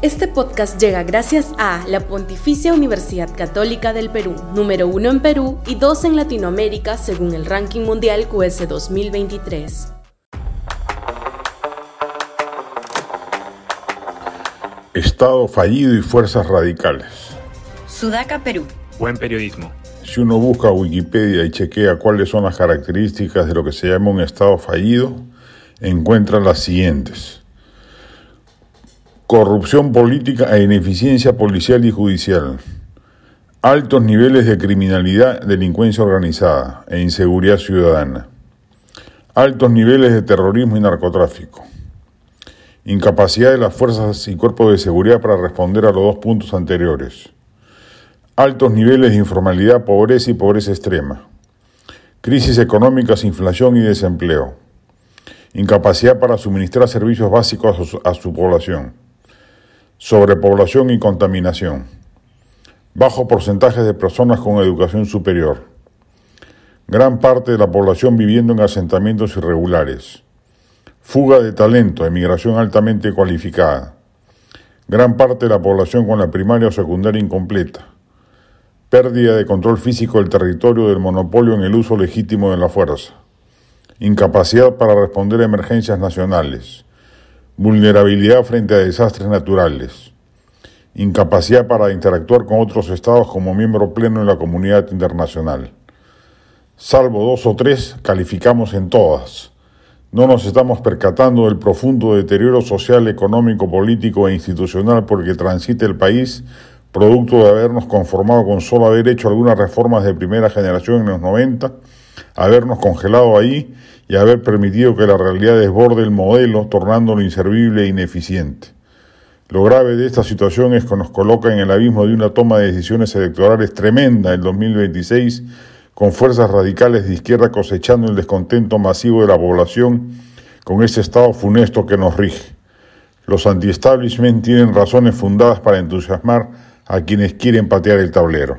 Este podcast llega gracias a la Pontificia Universidad Católica del Perú, número uno en Perú y dos en Latinoamérica según el ranking mundial QS 2023. Estado fallido y fuerzas radicales. Sudaca, Perú. Buen periodismo. Si uno busca Wikipedia y chequea cuáles son las características de lo que se llama un Estado fallido, encuentra las siguientes corrupción política e ineficiencia policial y judicial, altos niveles de criminalidad, delincuencia organizada e inseguridad ciudadana, altos niveles de terrorismo y narcotráfico, incapacidad de las fuerzas y cuerpos de seguridad para responder a los dos puntos anteriores, altos niveles de informalidad, pobreza y pobreza extrema, crisis económicas, inflación y desempleo, incapacidad para suministrar servicios básicos a su, a su población sobrepoblación y contaminación, bajo porcentaje de personas con educación superior, gran parte de la población viviendo en asentamientos irregulares, fuga de talento, emigración altamente cualificada, gran parte de la población con la primaria o secundaria incompleta, pérdida de control físico del territorio del monopolio en el uso legítimo de la fuerza, incapacidad para responder a emergencias nacionales, vulnerabilidad frente a desastres naturales, incapacidad para interactuar con otros estados como miembro pleno en la comunidad internacional. Salvo dos o tres, calificamos en todas. No nos estamos percatando del profundo deterioro social, económico, político e institucional por el que transita el país, producto de habernos conformado con solo haber hecho algunas reformas de primera generación en los 90, habernos congelado ahí y haber permitido que la realidad desborde el modelo, tornándolo inservible e ineficiente. Lo grave de esta situación es que nos coloca en el abismo de una toma de decisiones electorales tremenda en 2026, con fuerzas radicales de izquierda cosechando el descontento masivo de la población con ese estado funesto que nos rige. Los anti-establishment tienen razones fundadas para entusiasmar a quienes quieren patear el tablero.